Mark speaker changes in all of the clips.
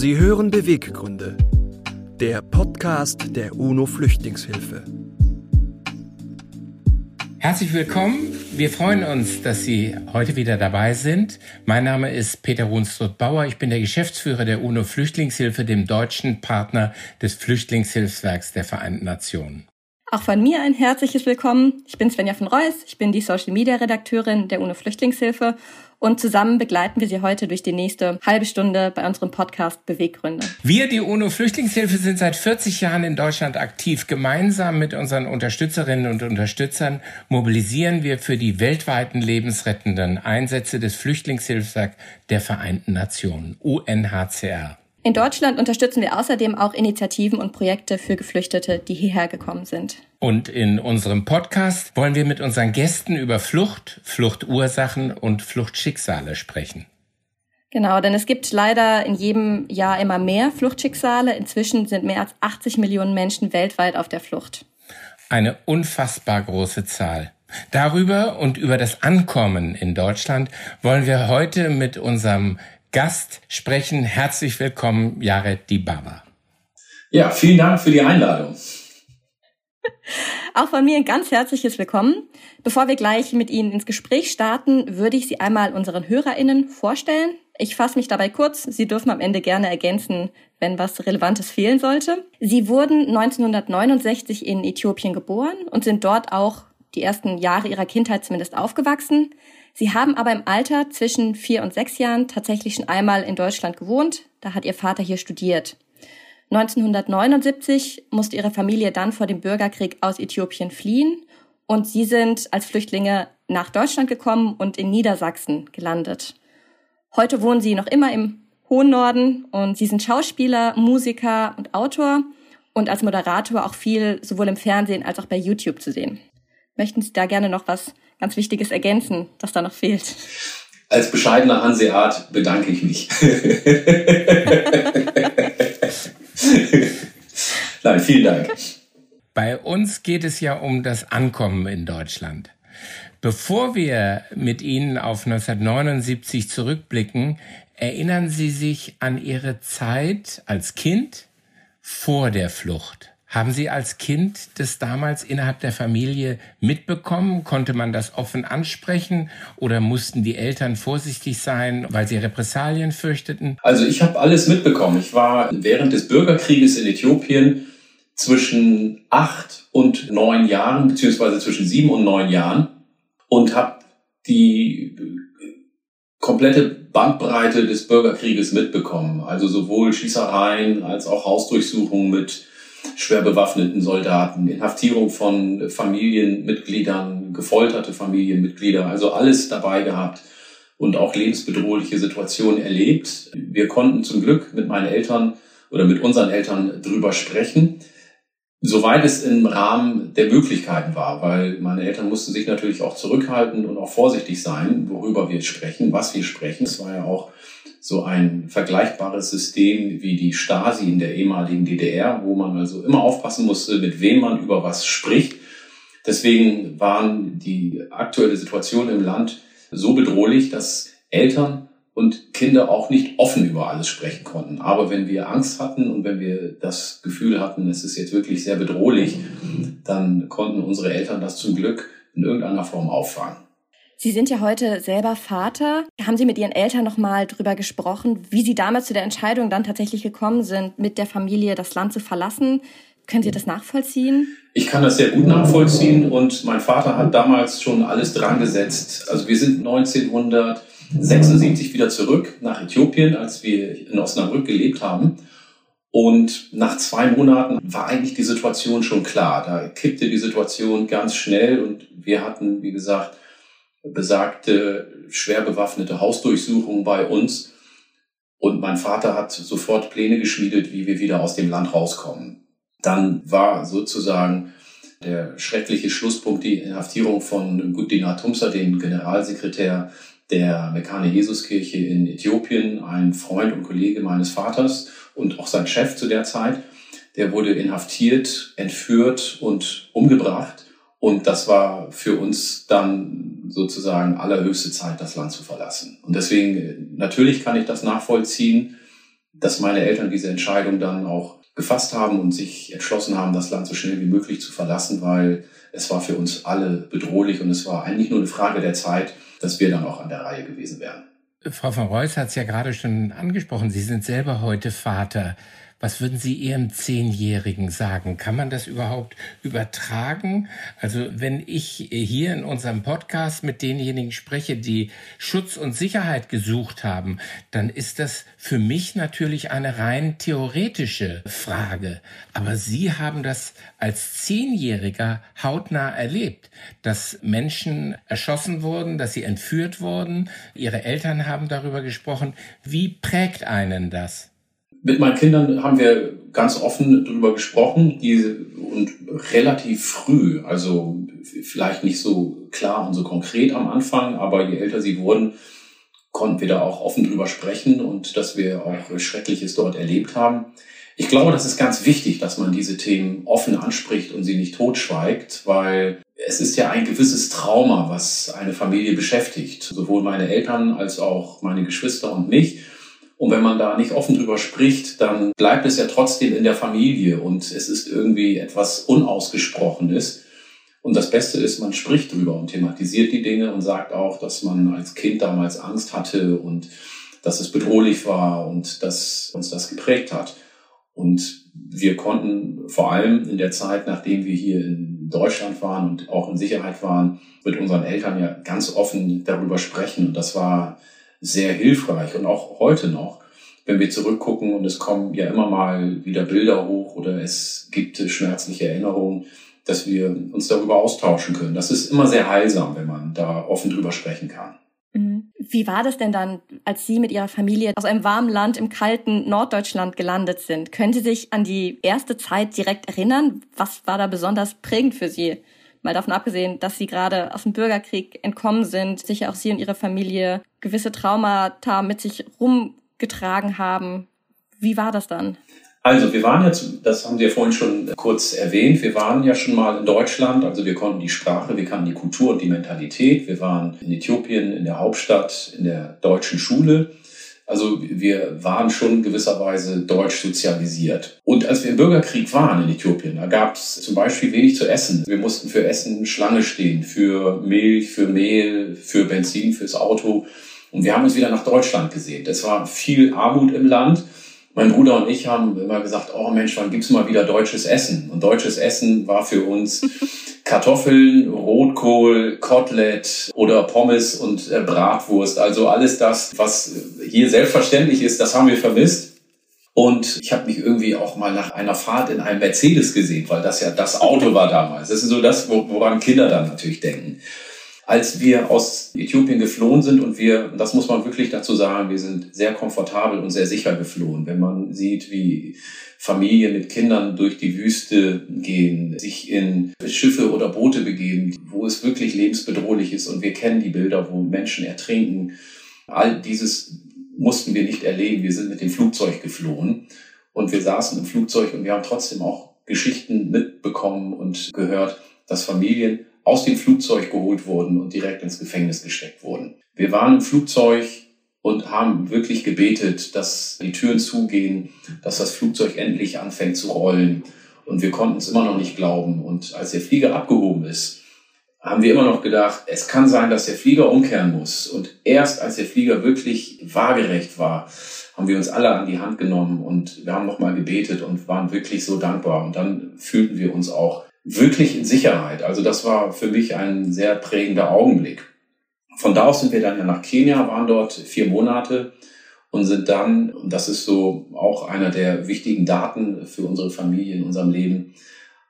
Speaker 1: Sie hören Beweggründe, der Podcast der UNO Flüchtlingshilfe.
Speaker 2: Herzlich willkommen. Wir freuen uns, dass Sie heute wieder dabei sind. Mein Name ist Peter Runstrup-Bauer. Ich bin der Geschäftsführer der UNO Flüchtlingshilfe, dem deutschen Partner des Flüchtlingshilfswerks der Vereinten Nationen.
Speaker 3: Auch von mir ein herzliches Willkommen. Ich bin Svenja von Reuss. Ich bin die Social Media Redakteurin der UNO Flüchtlingshilfe und zusammen begleiten wir Sie heute durch die nächste halbe Stunde bei unserem Podcast Beweggründe.
Speaker 2: Wir, die UNO Flüchtlingshilfe, sind seit 40 Jahren in Deutschland aktiv. Gemeinsam mit unseren Unterstützerinnen und Unterstützern mobilisieren wir für die weltweiten lebensrettenden Einsätze des Flüchtlingshilfswerks der Vereinten Nationen, UNHCR.
Speaker 3: In Deutschland unterstützen wir außerdem auch Initiativen und Projekte für Geflüchtete, die hierher gekommen sind.
Speaker 2: Und in unserem Podcast wollen wir mit unseren Gästen über Flucht, Fluchtursachen und Fluchtschicksale sprechen.
Speaker 3: Genau, denn es gibt leider in jedem Jahr immer mehr Fluchtschicksale. Inzwischen sind mehr als 80 Millionen Menschen weltweit auf der Flucht.
Speaker 2: Eine unfassbar große Zahl. Darüber und über das Ankommen in Deutschland wollen wir heute mit unserem Gast sprechen. Herzlich willkommen, Jared Dibaba.
Speaker 4: Ja, vielen Dank für die Einladung.
Speaker 3: Auch von mir ein ganz herzliches Willkommen. Bevor wir gleich mit Ihnen ins Gespräch starten, würde ich Sie einmal unseren HörerInnen vorstellen. Ich fasse mich dabei kurz. Sie dürfen am Ende gerne ergänzen, wenn was Relevantes fehlen sollte. Sie wurden 1969 in Äthiopien geboren und sind dort auch die ersten Jahre ihrer Kindheit zumindest aufgewachsen. Sie haben aber im Alter zwischen vier und sechs Jahren tatsächlich schon einmal in Deutschland gewohnt. Da hat ihr Vater hier studiert. 1979 musste ihre Familie dann vor dem Bürgerkrieg aus Äthiopien fliehen und sie sind als Flüchtlinge nach Deutschland gekommen und in Niedersachsen gelandet. Heute wohnen sie noch immer im hohen Norden und sie sind Schauspieler, Musiker und Autor und als Moderator auch viel sowohl im Fernsehen als auch bei YouTube zu sehen. Möchten Sie da gerne noch was ganz Wichtiges ergänzen, das da noch fehlt?
Speaker 4: Als bescheidener Hanseat bedanke ich mich. Nein, vielen Dank.
Speaker 2: Bei uns geht es ja um das Ankommen in Deutschland. Bevor wir mit Ihnen auf 1979 zurückblicken, erinnern Sie sich an Ihre Zeit als Kind vor der Flucht. Haben Sie als Kind das damals innerhalb der Familie mitbekommen? Konnte man das offen ansprechen oder mussten die Eltern vorsichtig sein, weil sie Repressalien fürchteten?
Speaker 4: Also ich habe alles mitbekommen. Ich war während des Bürgerkrieges in Äthiopien zwischen acht und neun Jahren, beziehungsweise zwischen sieben und neun Jahren und habe die komplette Bandbreite des Bürgerkrieges mitbekommen. Also sowohl Schießereien als auch Hausdurchsuchungen mit schwer bewaffneten Soldaten, Inhaftierung von Familienmitgliedern, gefolterte Familienmitglieder, also alles dabei gehabt und auch lebensbedrohliche Situationen erlebt. Wir konnten zum Glück mit meinen Eltern oder mit unseren Eltern drüber sprechen, soweit es im Rahmen der Möglichkeiten war, weil meine Eltern mussten sich natürlich auch zurückhalten und auch vorsichtig sein, worüber wir sprechen, was wir sprechen. Es war ja auch so ein vergleichbares System wie die Stasi in der ehemaligen DDR, wo man also immer aufpassen musste, mit wem man über was spricht. Deswegen waren die aktuelle Situation im Land so bedrohlich, dass Eltern und Kinder auch nicht offen über alles sprechen konnten. Aber wenn wir Angst hatten und wenn wir das Gefühl hatten, es ist jetzt wirklich sehr bedrohlich, dann konnten unsere Eltern das zum Glück in irgendeiner Form auffangen.
Speaker 3: Sie sind ja heute selber Vater. Haben Sie mit Ihren Eltern noch mal drüber gesprochen, wie Sie damals zu der Entscheidung dann tatsächlich gekommen sind, mit der Familie das Land zu verlassen? Können Sie das nachvollziehen?
Speaker 4: Ich kann das sehr gut nachvollziehen und mein Vater hat damals schon alles dran gesetzt. Also wir sind 1976 wieder zurück nach Äthiopien, als wir in Osnabrück gelebt haben. Und nach zwei Monaten war eigentlich die Situation schon klar. Da kippte die Situation ganz schnell und wir hatten, wie gesagt, besagte schwer bewaffnete Hausdurchsuchung bei uns. Und mein Vater hat sofort Pläne geschmiedet, wie wir wieder aus dem Land rauskommen. Dann war sozusagen der schreckliche Schlusspunkt die Inhaftierung von Gudina Tumsa, dem Generalsekretär der Mekane Jesuskirche in Äthiopien, ein Freund und Kollege meines Vaters und auch sein Chef zu der Zeit. Der wurde inhaftiert, entführt und umgebracht. Und das war für uns dann sozusagen allerhöchste Zeit, das Land zu verlassen. Und deswegen, natürlich kann ich das nachvollziehen. dass meine Eltern diese Entscheidung dann auch gefasst haben und sich entschlossen haben, das Land so schnell wie möglich zu verlassen, weil es war für uns alle bedrohlich und es war eigentlich nur eine Frage der Zeit, dass wir dann auch an der Reihe gewesen wären.
Speaker 2: Frau von Reuss hat es ja gerade schon angesprochen. Sie sind selber heute Vater. Was würden Sie Ihrem Zehnjährigen sagen? Kann man das überhaupt übertragen? Also wenn ich hier in unserem Podcast mit denjenigen spreche, die Schutz und Sicherheit gesucht haben, dann ist das für mich natürlich eine rein theoretische Frage. Aber Sie haben das als Zehnjähriger hautnah erlebt, dass Menschen erschossen wurden, dass sie entführt wurden. Ihre Eltern haben darüber gesprochen. Wie prägt einen das?
Speaker 4: Mit meinen Kindern haben wir ganz offen darüber gesprochen die, und relativ früh, also vielleicht nicht so klar und so konkret am Anfang, aber je älter sie wurden, konnten wir da auch offen drüber sprechen und dass wir auch Schreckliches dort erlebt haben. Ich glaube, das ist ganz wichtig, dass man diese Themen offen anspricht und sie nicht totschweigt, weil es ist ja ein gewisses Trauma, was eine Familie beschäftigt. Sowohl meine Eltern als auch meine Geschwister und mich. Und wenn man da nicht offen drüber spricht, dann bleibt es ja trotzdem in der Familie und es ist irgendwie etwas Unausgesprochenes. Und das Beste ist, man spricht drüber und thematisiert die Dinge und sagt auch, dass man als Kind damals Angst hatte und dass es bedrohlich war und dass uns das geprägt hat. Und wir konnten vor allem in der Zeit, nachdem wir hier in Deutschland waren und auch in Sicherheit waren, mit unseren Eltern ja ganz offen darüber sprechen. Und das war sehr hilfreich und auch heute noch, wenn wir zurückgucken und es kommen ja immer mal wieder Bilder hoch oder es gibt schmerzliche Erinnerungen, dass wir uns darüber austauschen können. Das ist immer sehr heilsam, wenn man da offen drüber sprechen kann.
Speaker 3: Mhm. Wie war das denn dann, als Sie mit Ihrer Familie aus einem warmen Land im kalten Norddeutschland gelandet sind? Können Sie sich an die erste Zeit direkt erinnern? Was war da besonders prägend für Sie? Mal davon abgesehen, dass sie gerade aus dem Bürgerkrieg entkommen sind, sicher auch sie und ihre Familie gewisse Traumata mit sich rumgetragen haben. Wie war das dann?
Speaker 4: Also wir waren jetzt, das haben Sie ja vorhin schon kurz erwähnt, wir waren ja schon mal in Deutschland, also wir konnten die Sprache, wir kannten die Kultur und die Mentalität. Wir waren in Äthiopien, in der Hauptstadt, in der deutschen Schule. Also wir waren schon gewisserweise deutsch sozialisiert. Und als wir im Bürgerkrieg waren in Äthiopien, da gab es zum Beispiel wenig zu essen. Wir mussten für Essen Schlange stehen, für Milch, für Mehl, für Benzin, fürs Auto. Und wir haben uns wieder nach Deutschland gesehen. Es war viel Armut im Land. Mein Bruder und ich haben immer gesagt, oh Mensch, wann gibt's mal wieder deutsches Essen? Und deutsches Essen war für uns Kartoffeln, Rotkohl, Kotelett oder Pommes und äh, Bratwurst. Also alles das, was hier selbstverständlich ist, das haben wir vermisst. Und ich habe mich irgendwie auch mal nach einer Fahrt in einem Mercedes gesehen, weil das ja das Auto war damals. Das ist so das, woran Kinder dann natürlich denken. Als wir aus Äthiopien geflohen sind und wir, das muss man wirklich dazu sagen, wir sind sehr komfortabel und sehr sicher geflohen. Wenn man sieht, wie Familien mit Kindern durch die Wüste gehen, sich in Schiffe oder Boote begeben, wo es wirklich lebensbedrohlich ist und wir kennen die Bilder, wo Menschen ertrinken. All dieses mussten wir nicht erleben. Wir sind mit dem Flugzeug geflohen und wir saßen im Flugzeug und wir haben trotzdem auch Geschichten mitbekommen und gehört, dass Familien aus dem Flugzeug geholt wurden und direkt ins Gefängnis gesteckt wurden. Wir waren im Flugzeug und haben wirklich gebetet, dass die Türen zugehen, dass das Flugzeug endlich anfängt zu rollen. Und wir konnten es immer noch nicht glauben. Und als der Flieger abgehoben ist, haben wir immer noch gedacht, es kann sein, dass der Flieger umkehren muss. Und erst als der Flieger wirklich waagerecht war, haben wir uns alle an die Hand genommen und wir haben nochmal gebetet und waren wirklich so dankbar. Und dann fühlten wir uns auch wirklich in Sicherheit. Also das war für mich ein sehr prägender Augenblick. Von da aus sind wir dann ja nach Kenia, waren dort vier Monate und sind dann, und das ist so auch einer der wichtigen Daten für unsere Familie in unserem Leben,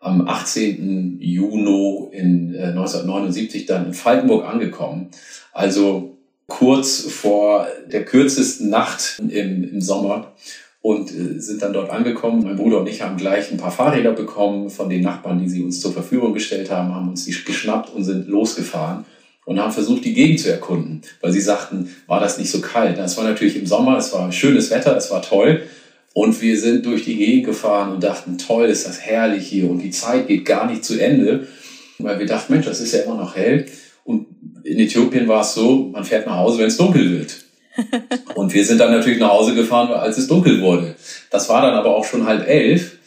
Speaker 4: am 18. Juni in 1979 äh, dann in Falkenburg angekommen. Also kurz vor der kürzesten Nacht im, im Sommer und äh, sind dann dort angekommen. Mein Bruder und ich haben gleich ein paar Fahrräder bekommen von den Nachbarn, die sie uns zur Verfügung gestellt haben, haben uns die geschnappt und sind losgefahren und haben versucht, die Gegend zu erkunden, weil sie sagten, war das nicht so kalt. Es war natürlich im Sommer, es war schönes Wetter, es war toll. Und wir sind durch die Gegend gefahren und dachten, toll, ist das herrlich hier und die Zeit geht gar nicht zu Ende, weil wir dachten, Mensch, das ist ja immer noch hell. Und in Äthiopien war es so, man fährt nach Hause, wenn es dunkel wird. Und wir sind dann natürlich nach Hause gefahren, als es dunkel wurde. Das war dann aber auch schon halb elf.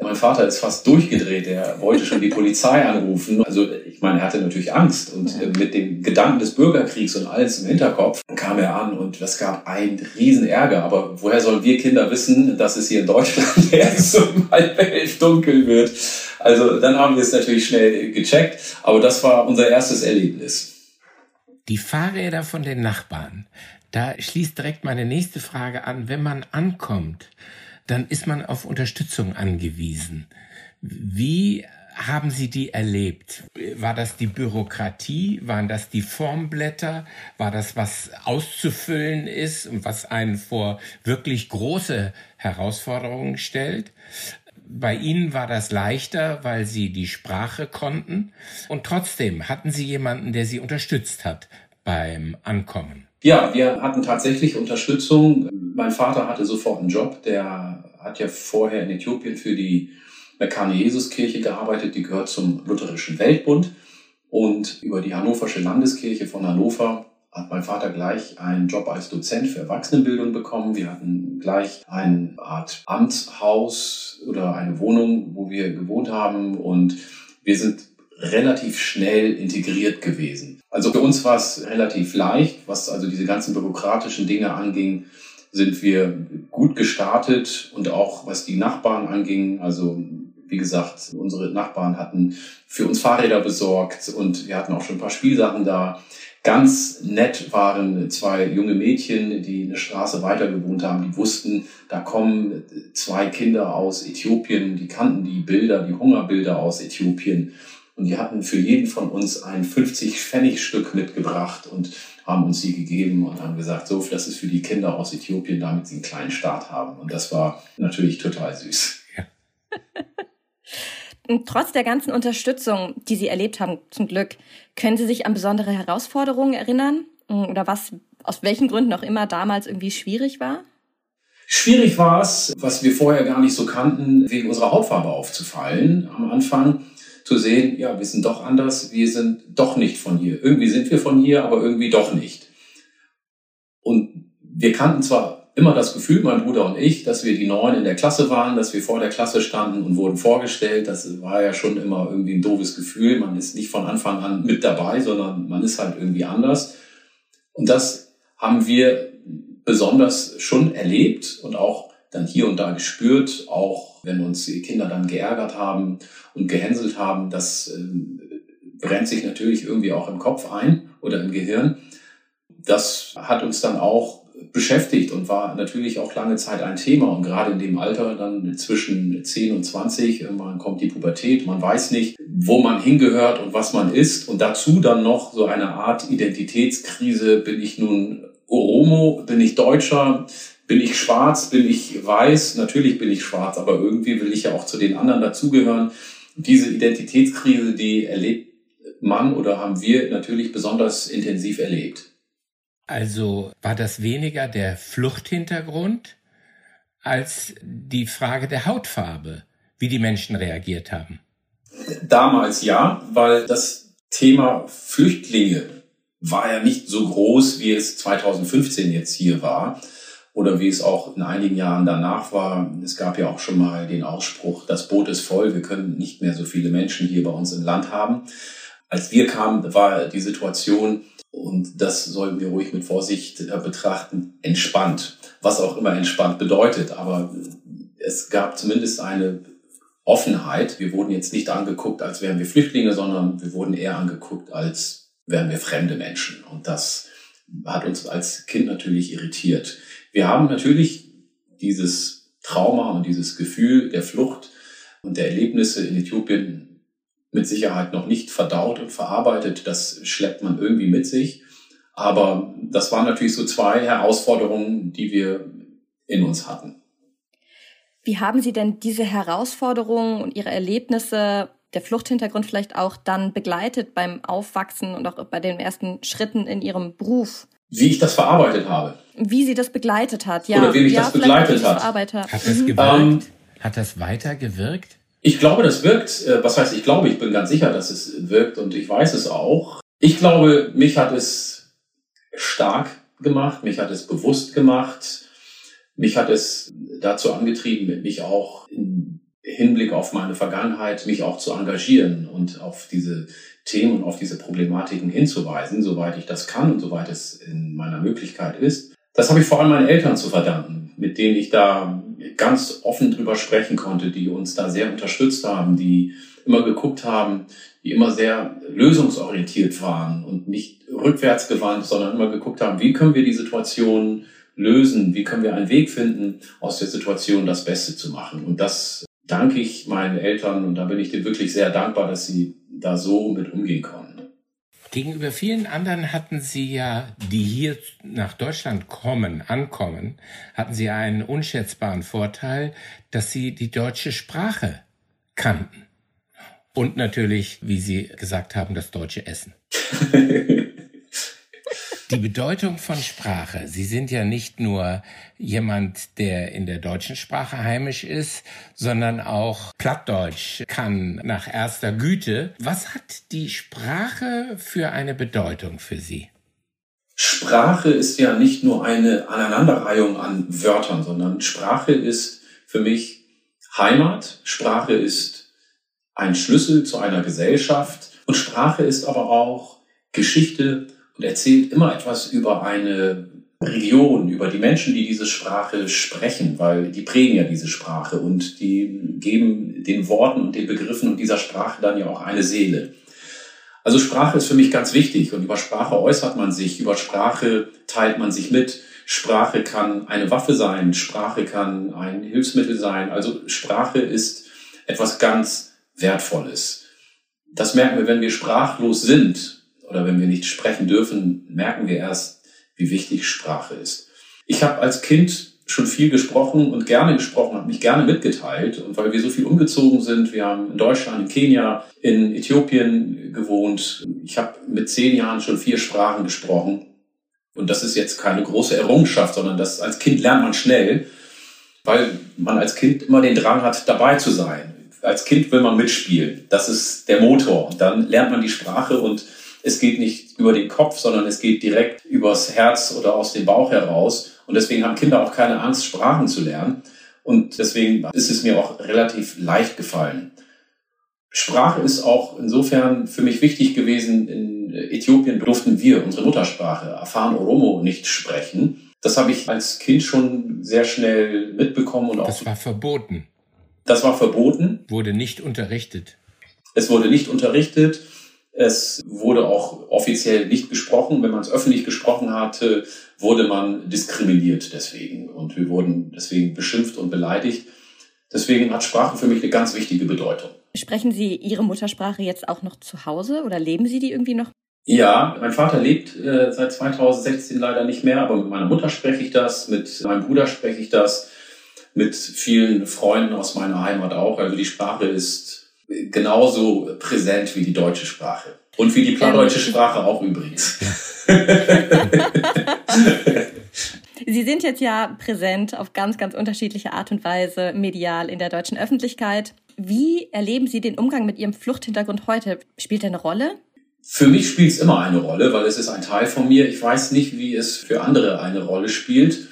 Speaker 4: Mein Vater ist fast durchgedreht. Er wollte schon die Polizei anrufen. Also ich meine, er hatte natürlich Angst. Und ja. mit dem Gedanken des Bürgerkriegs und alles im Hinterkopf kam er an und es gab einen riesen Ärger. Aber woher sollen wir Kinder wissen, dass es hier in Deutschland erst um halb elf dunkel wird? Also dann haben wir es natürlich schnell gecheckt. Aber das war unser erstes Erlebnis.
Speaker 2: Die Fahrräder von den Nachbarn. Da schließt direkt meine nächste Frage an. Wenn man ankommt, dann ist man auf Unterstützung angewiesen. Wie haben Sie die erlebt? War das die Bürokratie? Waren das die Formblätter? War das, was auszufüllen ist und was einen vor wirklich große Herausforderungen stellt? Bei Ihnen war das leichter, weil Sie die Sprache konnten. Und trotzdem hatten Sie jemanden, der Sie unterstützt hat beim Ankommen.
Speaker 4: Ja, wir hatten tatsächlich Unterstützung. Mein Vater hatte sofort einen Job. Der hat ja vorher in Äthiopien für die Mekane Jesuskirche gearbeitet. Die gehört zum Lutherischen Weltbund. Und über die Hannoversche Landeskirche von Hannover hat mein Vater gleich einen Job als Dozent für Erwachsenenbildung bekommen. Wir hatten gleich eine Art Amtshaus oder eine Wohnung, wo wir gewohnt haben. Und wir sind relativ schnell integriert gewesen. Also für uns war es relativ leicht, was also diese ganzen bürokratischen Dinge anging, sind wir gut gestartet und auch was die Nachbarn anging, also wie gesagt, unsere Nachbarn hatten für uns Fahrräder besorgt und wir hatten auch schon ein paar Spielsachen da. Ganz nett waren zwei junge Mädchen, die eine Straße weiter gewohnt haben, die wussten, da kommen zwei Kinder aus Äthiopien, die kannten die Bilder, die Hungerbilder aus Äthiopien und die hatten für jeden von uns ein 50-Pfennig-Stück mitgebracht und haben uns sie gegeben und haben gesagt, so, das ist für die Kinder aus Äthiopien, damit sie einen kleinen Start haben. Und das war natürlich total süß. Ja.
Speaker 3: Trotz der ganzen Unterstützung, die Sie erlebt haben, zum Glück, können Sie sich an besondere Herausforderungen erinnern? Oder was, aus welchen Gründen auch immer damals irgendwie schwierig war?
Speaker 4: Schwierig war es, was wir vorher gar nicht so kannten, wegen unserer Hautfarbe aufzufallen am Anfang zu sehen, ja, wir sind doch anders, wir sind doch nicht von hier. Irgendwie sind wir von hier, aber irgendwie doch nicht. Und wir kannten zwar immer das Gefühl, mein Bruder und ich, dass wir die Neuen in der Klasse waren, dass wir vor der Klasse standen und wurden vorgestellt. Das war ja schon immer irgendwie ein doofes Gefühl. Man ist nicht von Anfang an mit dabei, sondern man ist halt irgendwie anders. Und das haben wir besonders schon erlebt und auch dann hier und da gespürt, auch wenn uns die Kinder dann geärgert haben und gehänselt haben, das äh, brennt sich natürlich irgendwie auch im Kopf ein oder im Gehirn. Das hat uns dann auch beschäftigt und war natürlich auch lange Zeit ein Thema. Und gerade in dem Alter, dann zwischen 10 und 20, irgendwann kommt die Pubertät, man weiß nicht, wo man hingehört und was man ist. Und dazu dann noch so eine Art Identitätskrise, bin ich nun Oromo, bin ich Deutscher, bin ich schwarz, bin ich weiß? Natürlich bin ich schwarz, aber irgendwie will ich ja auch zu den anderen dazugehören. Diese Identitätskrise, die erlebt man oder haben wir natürlich besonders intensiv erlebt.
Speaker 2: Also war das weniger der Fluchthintergrund als die Frage der Hautfarbe, wie die Menschen reagiert haben?
Speaker 4: Damals ja, weil das Thema Flüchtlinge war ja nicht so groß, wie es 2015 jetzt hier war oder wie es auch in einigen Jahren danach war. Es gab ja auch schon mal den Ausspruch, das Boot ist voll, wir können nicht mehr so viele Menschen hier bei uns im Land haben. Als wir kamen, war die Situation, und das sollten wir ruhig mit Vorsicht äh, betrachten, entspannt. Was auch immer entspannt bedeutet, aber es gab zumindest eine Offenheit. Wir wurden jetzt nicht angeguckt, als wären wir Flüchtlinge, sondern wir wurden eher angeguckt, als wären wir fremde Menschen. Und das hat uns als Kind natürlich irritiert. Wir haben natürlich dieses Trauma und dieses Gefühl der Flucht und der Erlebnisse in Äthiopien mit Sicherheit noch nicht verdaut und verarbeitet. Das schleppt man irgendwie mit sich. Aber das waren natürlich so zwei Herausforderungen, die wir in uns hatten.
Speaker 3: Wie haben Sie denn diese Herausforderungen und Ihre Erlebnisse, der Fluchthintergrund vielleicht auch dann begleitet beim Aufwachsen und auch bei den ersten Schritten in Ihrem Beruf?
Speaker 4: Wie ich das verarbeitet habe.
Speaker 3: Wie sie das begleitet hat, ja.
Speaker 4: Oder wie mich
Speaker 3: ja,
Speaker 4: das begleitet hat.
Speaker 2: Hat das mhm. gewirkt? Ähm, hat das weiter gewirkt?
Speaker 4: Ich glaube, das wirkt. Äh, was heißt, ich glaube, ich bin ganz sicher, dass es wirkt und ich weiß es auch. Ich glaube, mich hat es stark gemacht, mich hat es bewusst gemacht, mich hat es dazu angetrieben, mich auch im Hinblick auf meine Vergangenheit, mich auch zu engagieren und auf diese Themen und auf diese Problematiken hinzuweisen, soweit ich das kann und soweit es in meiner Möglichkeit ist. Das habe ich vor allem meinen Eltern zu verdanken, mit denen ich da ganz offen drüber sprechen konnte, die uns da sehr unterstützt haben, die immer geguckt haben, die immer sehr lösungsorientiert waren und nicht rückwärts gewandt, sondern immer geguckt haben, wie können wir die Situation lösen, wie können wir einen Weg finden, aus der Situation das Beste zu machen. Und das danke ich meinen Eltern und da bin ich dir wirklich sehr dankbar, dass sie da so mit umgehen konnten.
Speaker 2: Gegenüber vielen anderen hatten Sie ja, die hier nach Deutschland kommen, ankommen, hatten Sie einen unschätzbaren Vorteil, dass Sie die deutsche Sprache kannten. Und natürlich, wie Sie gesagt haben, das deutsche Essen. Die Bedeutung von Sprache. Sie sind ja nicht nur jemand, der in der deutschen Sprache heimisch ist, sondern auch Plattdeutsch kann nach erster Güte. Was hat die Sprache für eine Bedeutung für Sie?
Speaker 4: Sprache ist ja nicht nur eine Aneinanderreihung an Wörtern, sondern Sprache ist für mich Heimat. Sprache ist ein Schlüssel zu einer Gesellschaft und Sprache ist aber auch Geschichte und erzählt immer etwas über eine Region, über die Menschen, die diese Sprache sprechen, weil die prägen ja diese Sprache und die geben den Worten und den Begriffen und dieser Sprache dann ja auch eine Seele. Also Sprache ist für mich ganz wichtig und über Sprache äußert man sich, über Sprache teilt man sich mit. Sprache kann eine Waffe sein, Sprache kann ein Hilfsmittel sein. Also Sprache ist etwas ganz Wertvolles. Das merken wir, wenn wir sprachlos sind oder wenn wir nicht sprechen dürfen, merken wir erst, wie wichtig Sprache ist. Ich habe als Kind schon viel gesprochen und gerne gesprochen, habe mich gerne mitgeteilt. Und weil wir so viel umgezogen sind, wir haben in Deutschland, in Kenia, in Äthiopien gewohnt. Ich habe mit zehn Jahren schon vier Sprachen gesprochen. Und das ist jetzt keine große Errungenschaft, sondern das als Kind lernt man schnell, weil man als Kind immer den Drang hat, dabei zu sein. Als Kind will man mitspielen. Das ist der Motor. Und dann lernt man die Sprache und es geht nicht über den Kopf, sondern es geht direkt übers Herz oder aus dem Bauch heraus. Und deswegen haben Kinder auch keine Angst, Sprachen zu lernen. Und deswegen ist es mir auch relativ leicht gefallen. Sprache ist auch insofern für mich wichtig gewesen. In Äthiopien durften wir unsere Muttersprache, Afan Oromo, nicht sprechen. Das habe ich als Kind schon sehr schnell mitbekommen und auch.
Speaker 2: Das war verboten.
Speaker 4: Das war verboten.
Speaker 2: Wurde nicht unterrichtet.
Speaker 4: Es wurde nicht unterrichtet. Es wurde auch offiziell nicht gesprochen. Wenn man es öffentlich gesprochen hatte, wurde man diskriminiert deswegen. Und wir wurden deswegen beschimpft und beleidigt. Deswegen hat Sprache für mich eine ganz wichtige Bedeutung.
Speaker 3: Sprechen Sie Ihre Muttersprache jetzt auch noch zu Hause oder leben Sie die irgendwie noch?
Speaker 4: Ja, mein Vater lebt äh, seit 2016 leider nicht mehr, aber mit meiner Mutter spreche ich das, mit meinem Bruder spreche ich das, mit vielen Freunden aus meiner Heimat auch. Also die Sprache ist genauso präsent wie die deutsche Sprache. Und wie die plattdeutsche Sprache auch übrigens.
Speaker 3: Sie sind jetzt ja präsent auf ganz, ganz unterschiedliche Art und Weise medial in der deutschen Öffentlichkeit. Wie erleben Sie den Umgang mit Ihrem Fluchthintergrund heute? Spielt er eine Rolle?
Speaker 4: Für mich spielt es immer eine Rolle, weil es ist ein Teil von mir. Ich weiß nicht, wie es für andere eine Rolle spielt.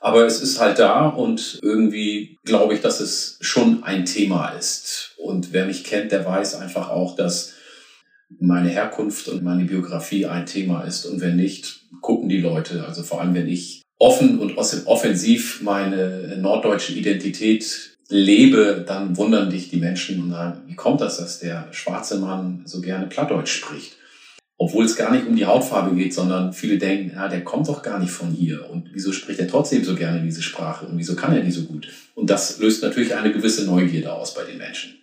Speaker 4: Aber es ist halt da und irgendwie glaube ich, dass es schon ein Thema ist. Und wer mich kennt, der weiß einfach auch, dass meine Herkunft und meine Biografie ein Thema ist. Und wenn nicht, gucken die Leute, also vor allem wenn ich offen und offensiv meine norddeutsche Identität lebe, dann wundern dich die Menschen und sagen, wie kommt das, dass der schwarze Mann so gerne Plattdeutsch spricht? Obwohl es gar nicht um die Hautfarbe geht, sondern viele denken, ja, der kommt doch gar nicht von hier und wieso spricht er trotzdem so gerne diese Sprache und wieso kann er die so gut? Und das löst natürlich eine gewisse Neugierde aus bei den Menschen.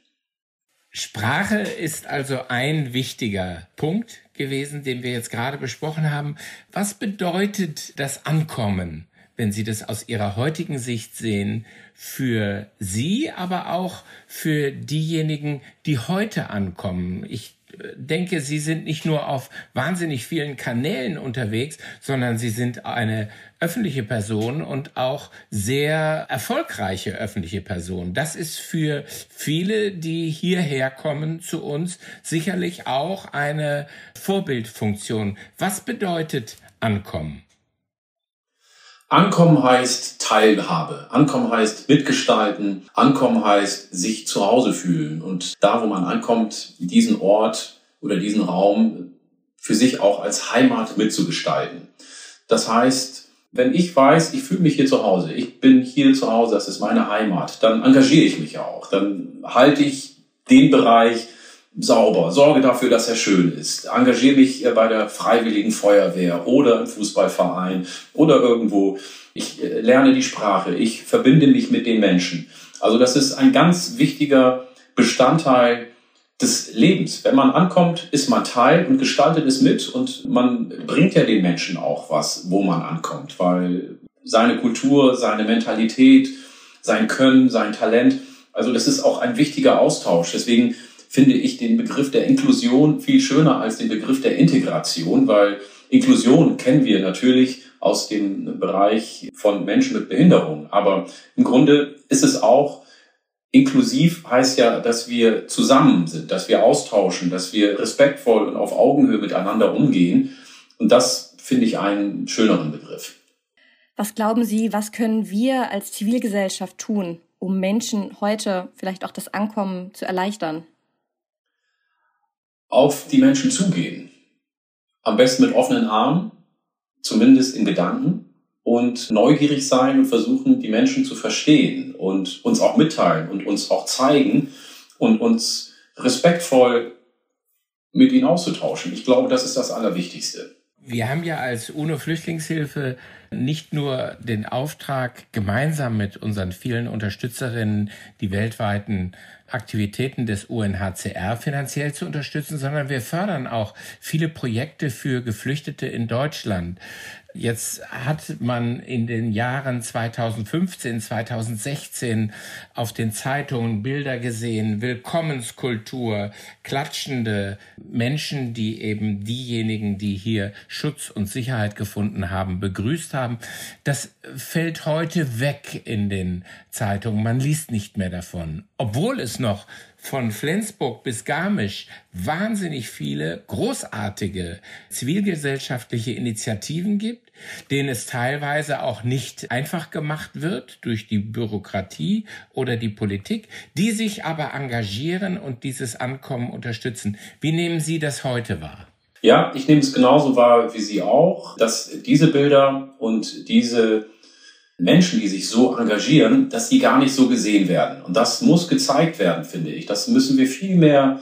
Speaker 2: Sprache ist also ein wichtiger Punkt gewesen, den wir jetzt gerade besprochen haben. Was bedeutet das Ankommen, wenn Sie das aus Ihrer heutigen Sicht sehen, für Sie, aber auch für diejenigen, die heute ankommen? Ich denke, Sie sind nicht nur auf wahnsinnig vielen Kanälen unterwegs, sondern Sie sind eine öffentliche Person und auch sehr erfolgreiche öffentliche Person. Das ist für viele, die hierher kommen zu uns, sicherlich auch eine Vorbildfunktion. Was bedeutet Ankommen?
Speaker 4: Ankommen heißt Teilhabe. Ankommen heißt mitgestalten. Ankommen heißt sich zu Hause fühlen. Und da, wo man ankommt, diesen Ort oder diesen Raum für sich auch als Heimat mitzugestalten. Das heißt, wenn ich weiß, ich fühle mich hier zu Hause, ich bin hier zu Hause, das ist meine Heimat, dann engagiere ich mich auch. Dann halte ich den Bereich sauber, sorge dafür, dass er schön ist, engagiere mich bei der Freiwilligen Feuerwehr oder im Fußballverein oder irgendwo. Ich äh, lerne die Sprache, ich verbinde mich mit den Menschen. Also das ist ein ganz wichtiger Bestandteil des Lebens. Wenn man ankommt, ist man Teil und gestaltet es mit und man bringt ja den Menschen auch was, wo man ankommt, weil seine Kultur, seine Mentalität, sein Können, sein Talent, also das ist auch ein wichtiger Austausch. Deswegen finde ich den Begriff der Inklusion viel schöner als den Begriff der Integration, weil Inklusion kennen wir natürlich aus dem Bereich von Menschen mit Behinderung. Aber im Grunde ist es auch inklusiv heißt ja, dass wir zusammen sind, dass wir austauschen, dass wir respektvoll und auf Augenhöhe miteinander umgehen. Und das finde ich einen schöneren Begriff.
Speaker 3: Was glauben Sie, was können wir als Zivilgesellschaft tun, um Menschen heute vielleicht auch das Ankommen zu erleichtern?
Speaker 4: Auf die Menschen zugehen. Am besten mit offenen Armen, zumindest in Gedanken, und neugierig sein und versuchen, die Menschen zu verstehen und uns auch mitteilen und uns auch zeigen und uns respektvoll mit ihnen auszutauschen. Ich glaube, das ist das Allerwichtigste.
Speaker 2: Wir haben ja als UNO-Flüchtlingshilfe nicht nur den Auftrag, gemeinsam mit unseren vielen Unterstützerinnen die weltweiten Aktivitäten des UNHCR finanziell zu unterstützen, sondern wir fördern auch viele Projekte für Geflüchtete in Deutschland. Jetzt hat man in den Jahren 2015, 2016 auf den Zeitungen Bilder gesehen, Willkommenskultur, klatschende Menschen, die eben diejenigen, die hier Schutz und Sicherheit gefunden haben, begrüßt haben. Das fällt heute weg in den Zeitungen. Man liest nicht mehr davon, obwohl es noch von Flensburg bis Garmisch wahnsinnig viele großartige zivilgesellschaftliche Initiativen gibt, denen es teilweise auch nicht einfach gemacht wird durch die Bürokratie oder die Politik, die sich aber engagieren und dieses Ankommen unterstützen. Wie nehmen Sie das heute wahr?
Speaker 4: Ja, ich nehme es genauso wahr wie Sie auch, dass diese Bilder und diese Menschen, die sich so engagieren, dass die gar nicht so gesehen werden. Und das muss gezeigt werden, finde ich. Das müssen wir viel mehr,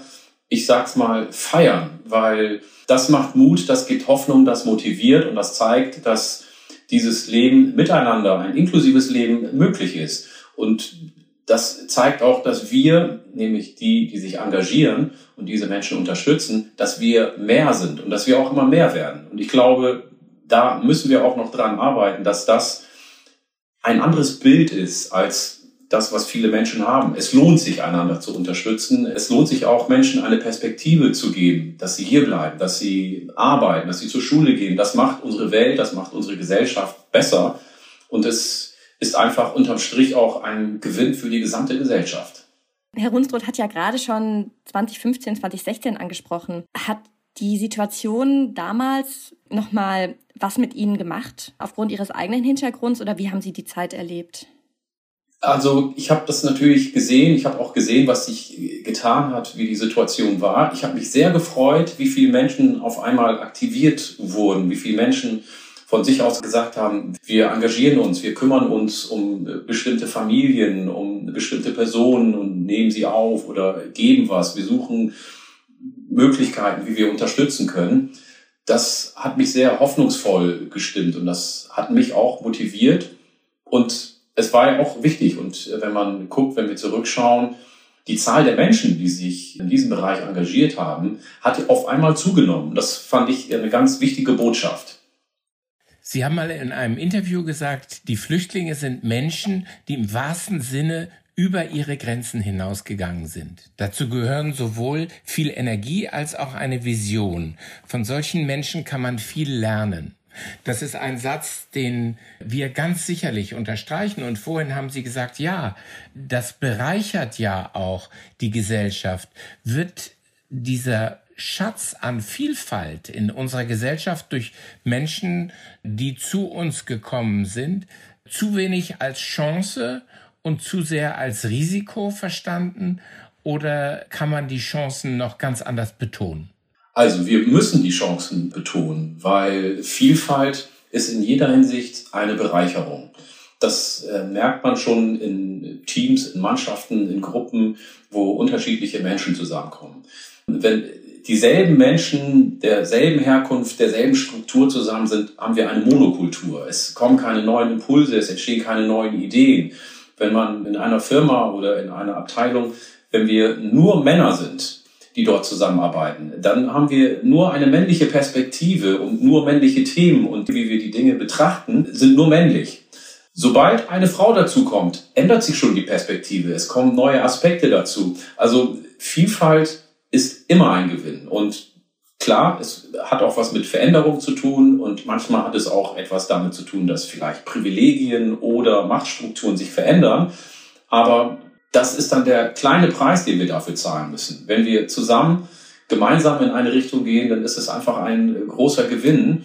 Speaker 4: ich sag's mal, feiern, weil das macht Mut, das gibt Hoffnung, das motiviert und das zeigt, dass dieses Leben miteinander, ein inklusives Leben möglich ist. Und das zeigt auch, dass wir, nämlich die, die sich engagieren und diese Menschen unterstützen, dass wir mehr sind und dass wir auch immer mehr werden. Und ich glaube, da müssen wir auch noch dran arbeiten, dass das ein anderes Bild ist als das, was viele Menschen haben. Es lohnt sich, einander zu unterstützen. Es lohnt sich auch, Menschen eine Perspektive zu geben, dass sie hier bleiben, dass sie arbeiten, dass sie zur Schule gehen. Das macht unsere Welt, das macht unsere Gesellschaft besser. Und es ist einfach unterm Strich auch ein Gewinn für die gesamte Gesellschaft.
Speaker 3: Herr Runstroth hat ja gerade schon 2015, 2016 angesprochen. Hat die Situation damals nochmal was mit Ihnen gemacht, aufgrund Ihres eigenen Hintergrunds oder wie haben Sie die Zeit erlebt?
Speaker 4: Also ich habe das natürlich gesehen, ich habe auch gesehen, was sich getan hat, wie die Situation war. Ich habe mich sehr gefreut, wie viele Menschen auf einmal aktiviert wurden, wie viele Menschen von sich aus gesagt haben, wir engagieren uns, wir kümmern uns um bestimmte Familien, um bestimmte Personen und nehmen sie auf oder geben was. Wir suchen Möglichkeiten, wie wir unterstützen können. Das hat mich sehr hoffnungsvoll gestimmt und das hat mich auch motiviert. Und es war ja auch wichtig. Und wenn man guckt, wenn wir zurückschauen, die Zahl der Menschen, die sich in diesem Bereich engagiert haben, hat auf einmal zugenommen. Das fand ich eine ganz wichtige Botschaft.
Speaker 2: Sie haben mal in einem Interview gesagt, die Flüchtlinge sind Menschen, die im wahrsten Sinne über ihre Grenzen hinausgegangen sind. Dazu gehören sowohl viel Energie als auch eine Vision. Von solchen Menschen kann man viel lernen. Das ist ein Satz, den wir ganz sicherlich unterstreichen. Und vorhin haben Sie gesagt, ja, das bereichert ja auch die Gesellschaft. Wird dieser Schatz an Vielfalt in unserer Gesellschaft durch Menschen, die zu uns gekommen sind, zu wenig als Chance und zu sehr als Risiko verstanden? Oder kann man die Chancen noch ganz anders betonen?
Speaker 4: Also wir müssen die Chancen betonen, weil Vielfalt ist in jeder Hinsicht eine Bereicherung. Das äh, merkt man schon in Teams, in Mannschaften, in Gruppen, wo unterschiedliche Menschen zusammenkommen. Wenn dieselben Menschen derselben Herkunft, derselben Struktur zusammen sind, haben wir eine Monokultur. Es kommen keine neuen Impulse, es entstehen keine neuen Ideen. Wenn man in einer Firma oder in einer Abteilung, wenn wir nur Männer sind, die dort zusammenarbeiten, dann haben wir nur eine männliche Perspektive und nur männliche Themen und wie wir die Dinge betrachten, sind nur männlich. Sobald eine Frau dazu kommt, ändert sich schon die Perspektive. Es kommen neue Aspekte dazu. Also Vielfalt ist immer ein Gewinn. Und klar, es hat auch was mit Veränderung zu tun und manchmal hat es auch etwas damit zu tun, dass vielleicht Privilegien oder Machtstrukturen sich verändern. Aber das ist dann der kleine Preis, den wir dafür zahlen müssen. Wenn wir zusammen gemeinsam in eine Richtung gehen, dann ist es einfach ein großer Gewinn.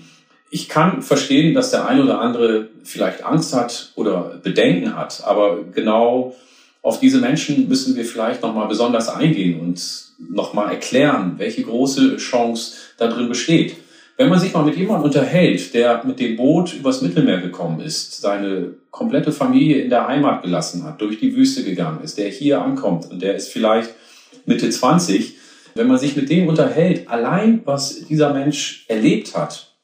Speaker 4: Ich kann verstehen, dass der ein oder andere vielleicht Angst hat oder Bedenken hat, aber genau auf diese Menschen müssen wir vielleicht nochmal besonders eingehen und nochmal erklären, welche große Chance da drin besteht. Wenn man sich mal mit jemandem unterhält, der mit dem Boot übers Mittelmeer gekommen ist, seine komplette Familie in der Heimat gelassen hat, durch die Wüste gegangen ist, der hier ankommt und der ist vielleicht Mitte 20, wenn man sich mit dem unterhält, allein was dieser Mensch erlebt hat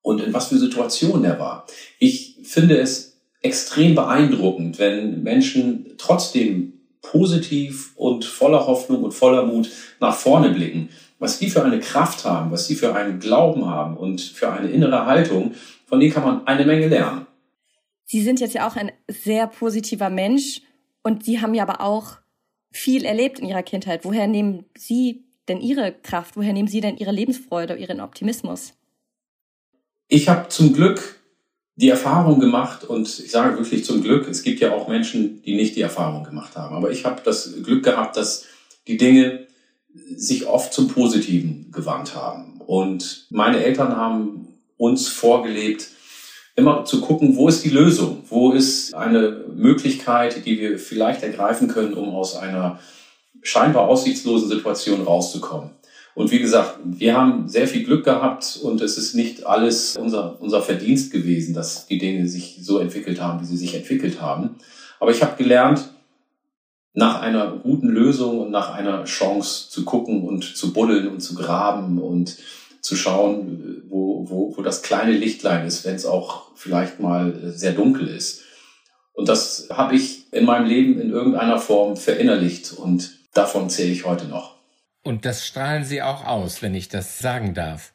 Speaker 4: und in was für Situationen er war. Ich finde es extrem beeindruckend, wenn Menschen trotzdem positiv und voller Hoffnung und voller Mut nach vorne blicken. Was die für eine Kraft haben, was die für einen Glauben haben und für eine innere Haltung, von denen kann man eine Menge lernen.
Speaker 3: Sie sind jetzt ja auch ein sehr positiver Mensch und Sie haben ja aber auch viel erlebt in Ihrer Kindheit. Woher nehmen Sie denn Ihre Kraft? Woher nehmen Sie denn Ihre Lebensfreude, Ihren Optimismus?
Speaker 4: Ich habe zum Glück die Erfahrung gemacht und ich sage wirklich zum Glück, es gibt ja auch Menschen, die nicht die Erfahrung gemacht haben. Aber ich habe das Glück gehabt, dass die Dinge sich oft zum Positiven gewandt haben. Und meine Eltern haben uns vorgelebt, immer zu gucken, wo ist die Lösung? Wo ist eine Möglichkeit, die wir vielleicht ergreifen können, um aus einer scheinbar aussichtslosen Situation rauszukommen? Und wie gesagt, wir haben sehr viel Glück gehabt und es ist nicht alles unser, unser Verdienst gewesen, dass die Dinge sich so entwickelt haben, wie sie sich entwickelt haben. Aber ich habe gelernt, nach einer guten Lösung und nach einer Chance zu gucken und zu buddeln und zu graben und zu schauen, wo, wo, wo das kleine Lichtlein ist, wenn es auch vielleicht mal sehr dunkel ist. Und das habe ich in meinem Leben in irgendeiner Form verinnerlicht und davon zähle ich heute noch.
Speaker 2: Und das strahlen Sie auch aus, wenn ich das sagen darf.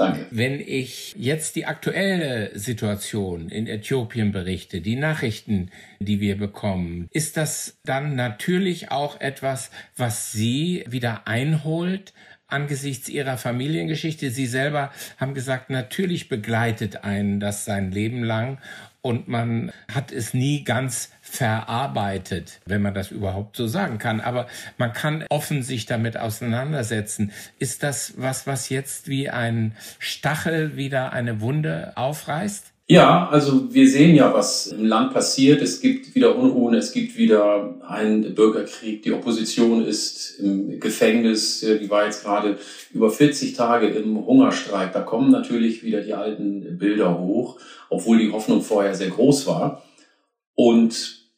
Speaker 4: Danke.
Speaker 2: Wenn ich jetzt die aktuelle Situation in Äthiopien berichte, die Nachrichten, die wir bekommen, ist das dann natürlich auch etwas, was Sie wieder einholt angesichts Ihrer Familiengeschichte? Sie selber haben gesagt, natürlich begleitet einen das sein Leben lang und man hat es nie ganz verarbeitet, wenn man das überhaupt so sagen kann. Aber man kann offen sich damit auseinandersetzen. Ist das was, was jetzt wie ein Stachel wieder eine Wunde aufreißt?
Speaker 4: Ja, also wir sehen ja, was im Land passiert. Es gibt wieder Unruhen, es gibt wieder einen Bürgerkrieg. Die Opposition ist im Gefängnis. Die war jetzt gerade über 40 Tage im Hungerstreik. Da kommen natürlich wieder die alten Bilder hoch, obwohl die Hoffnung vorher sehr groß war. Und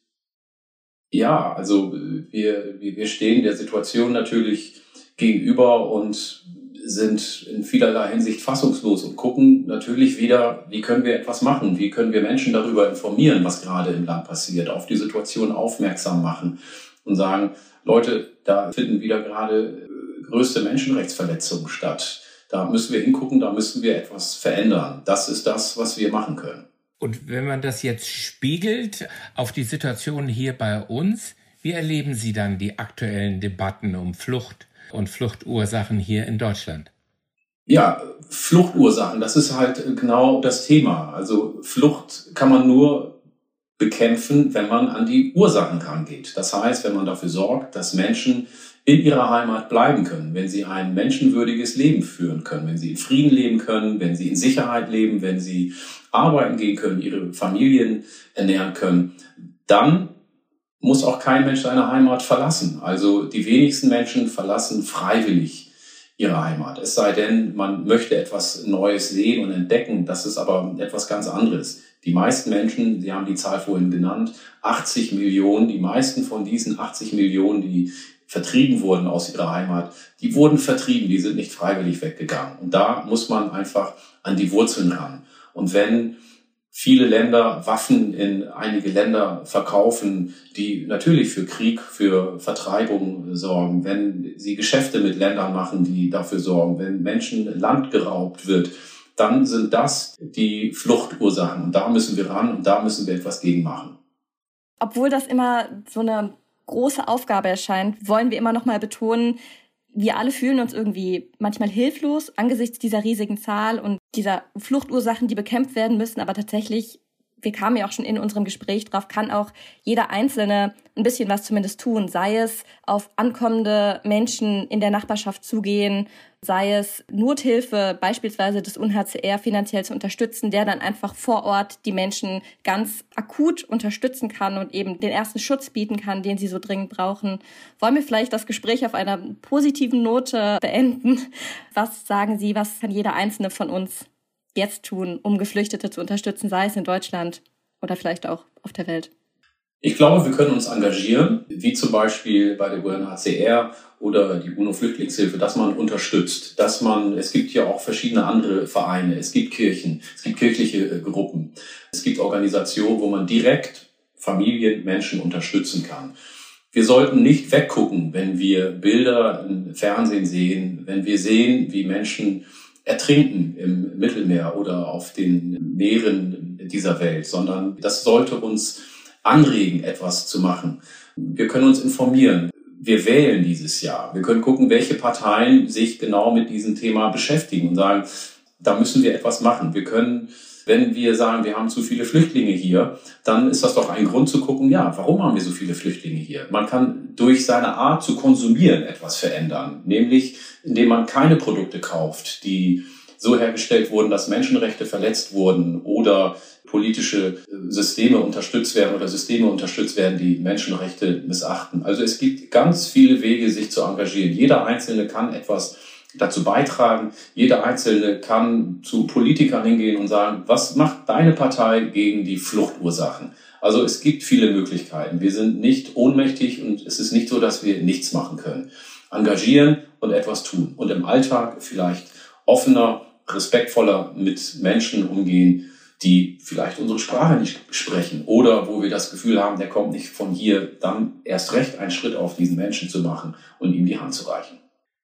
Speaker 4: ja, also wir, wir stehen der Situation natürlich gegenüber und sind in vielerlei Hinsicht fassungslos und gucken natürlich wieder, wie können wir etwas machen, wie können wir Menschen darüber informieren, was gerade im Land passiert, auf die Situation aufmerksam machen und sagen, Leute, da finden wieder gerade äh, größte Menschenrechtsverletzungen statt. Da müssen wir hingucken, da müssen wir etwas verändern. Das ist das, was wir machen können.
Speaker 2: Und wenn man das jetzt spiegelt auf die Situation hier bei uns, wie erleben Sie dann die aktuellen Debatten um Flucht und Fluchtursachen hier in Deutschland?
Speaker 4: Ja, Fluchtursachen, das ist halt genau das Thema. Also Flucht kann man nur bekämpfen, wenn man an die Ursachen rangeht. Das heißt, wenn man dafür sorgt, dass Menschen in ihrer Heimat bleiben können, wenn sie ein menschenwürdiges Leben führen können, wenn sie in Frieden leben können, wenn sie in Sicherheit leben, wenn sie arbeiten gehen können, ihre Familien ernähren können, dann muss auch kein Mensch seine Heimat verlassen. Also die wenigsten Menschen verlassen freiwillig ihre Heimat. Es sei denn, man möchte etwas Neues sehen und entdecken. Das ist aber etwas ganz anderes. Die meisten Menschen, Sie haben die Zahl vorhin genannt, 80 Millionen, die meisten von diesen 80 Millionen, die vertrieben wurden aus ihrer Heimat, die wurden vertrieben, die sind nicht freiwillig weggegangen. Und da muss man einfach an die Wurzeln ran. Und wenn viele Länder Waffen in einige Länder verkaufen, die natürlich für Krieg, für Vertreibung sorgen, wenn sie Geschäfte mit Ländern machen, die dafür sorgen, wenn Menschen Land geraubt wird, dann sind das die Fluchtursachen. Und da müssen wir ran und da müssen wir etwas gegen machen.
Speaker 3: Obwohl das immer so eine große Aufgabe erscheint, wollen wir immer noch mal betonen, wir alle fühlen uns irgendwie manchmal hilflos angesichts dieser riesigen Zahl und dieser Fluchtursachen, die bekämpft werden müssen. Aber tatsächlich wir kamen ja auch schon in unserem Gespräch drauf, kann auch jeder Einzelne ein bisschen was zumindest tun, sei es auf ankommende Menschen in der Nachbarschaft zugehen, sei es Nothilfe beispielsweise des UNHCR finanziell zu unterstützen, der dann einfach vor Ort die Menschen ganz akut unterstützen kann und eben den ersten Schutz bieten kann, den sie so dringend brauchen. Wollen wir vielleicht das Gespräch auf einer positiven Note beenden? Was sagen Sie, was kann jeder Einzelne von uns jetzt tun, um Geflüchtete zu unterstützen, sei es in Deutschland oder vielleicht auch auf der Welt?
Speaker 4: Ich glaube, wir können uns engagieren, wie zum Beispiel bei der UNHCR oder die UNO-Flüchtlingshilfe, dass man unterstützt, dass man, es gibt ja auch verschiedene andere Vereine, es gibt Kirchen, es gibt kirchliche äh, Gruppen, es gibt Organisationen, wo man direkt Familien, Menschen unterstützen kann. Wir sollten nicht weggucken, wenn wir Bilder im Fernsehen sehen, wenn wir sehen, wie Menschen ertrinken im Mittelmeer oder auf den Meeren dieser Welt, sondern das sollte uns anregen, etwas zu machen. Wir können uns informieren. Wir wählen dieses Jahr. Wir können gucken, welche Parteien sich genau mit diesem Thema beschäftigen und sagen, da müssen wir etwas machen. Wir können wenn wir sagen, wir haben zu viele Flüchtlinge hier, dann ist das doch ein Grund zu gucken, ja, warum haben wir so viele Flüchtlinge hier? Man kann durch seine Art zu konsumieren etwas verändern, nämlich indem man keine Produkte kauft, die so hergestellt wurden, dass Menschenrechte verletzt wurden oder politische Systeme unterstützt werden oder Systeme unterstützt werden, die Menschenrechte missachten. Also es gibt ganz viele Wege, sich zu engagieren. Jeder Einzelne kann etwas dazu beitragen. Jeder Einzelne kann zu Politikern hingehen und sagen, was macht deine Partei gegen die Fluchtursachen? Also es gibt viele Möglichkeiten. Wir sind nicht ohnmächtig und es ist nicht so, dass wir nichts machen können. Engagieren und etwas tun und im Alltag vielleicht offener, respektvoller mit Menschen umgehen, die vielleicht unsere Sprache nicht sprechen oder wo wir das Gefühl haben, der kommt nicht von hier, dann erst recht einen Schritt auf diesen Menschen zu machen und ihm die Hand zu reichen.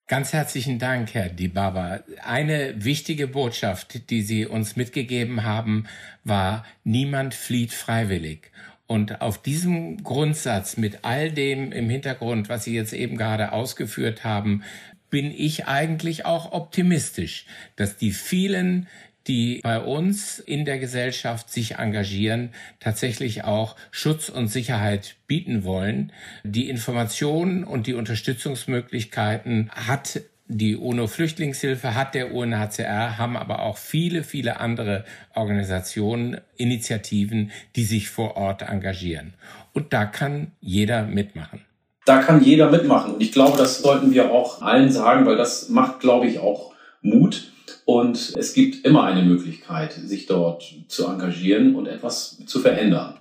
Speaker 2: Ganz herzlichen Dank, Herr Dibaba. Eine wichtige Botschaft, die Sie uns mitgegeben haben, war, niemand flieht freiwillig. Und auf diesem Grundsatz mit all dem im Hintergrund, was Sie jetzt eben gerade ausgeführt haben, bin ich eigentlich auch optimistisch, dass die vielen die bei uns in der Gesellschaft sich engagieren, tatsächlich auch Schutz und Sicherheit bieten wollen. Die Informationen und die Unterstützungsmöglichkeiten hat die UNO-Flüchtlingshilfe hat der UNHCR, haben aber auch viele, viele andere Organisationen, Initiativen, die sich vor Ort engagieren. Und da kann jeder mitmachen.
Speaker 4: Da kann jeder mitmachen. Und ich glaube, das sollten wir auch allen sagen, weil das macht, glaube ich, auch Mut. Und es gibt immer eine Möglichkeit, sich dort zu engagieren und etwas zu verändern.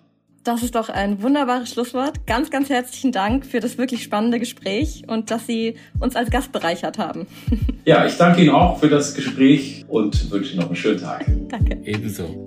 Speaker 3: Das ist doch ein wunderbares Schlusswort. Ganz, ganz herzlichen Dank für das wirklich spannende Gespräch und dass Sie uns als Gast bereichert haben.
Speaker 4: Ja, ich danke Ihnen auch für das Gespräch und wünsche Ihnen noch einen schönen Tag.
Speaker 3: Danke.
Speaker 2: Ebenso.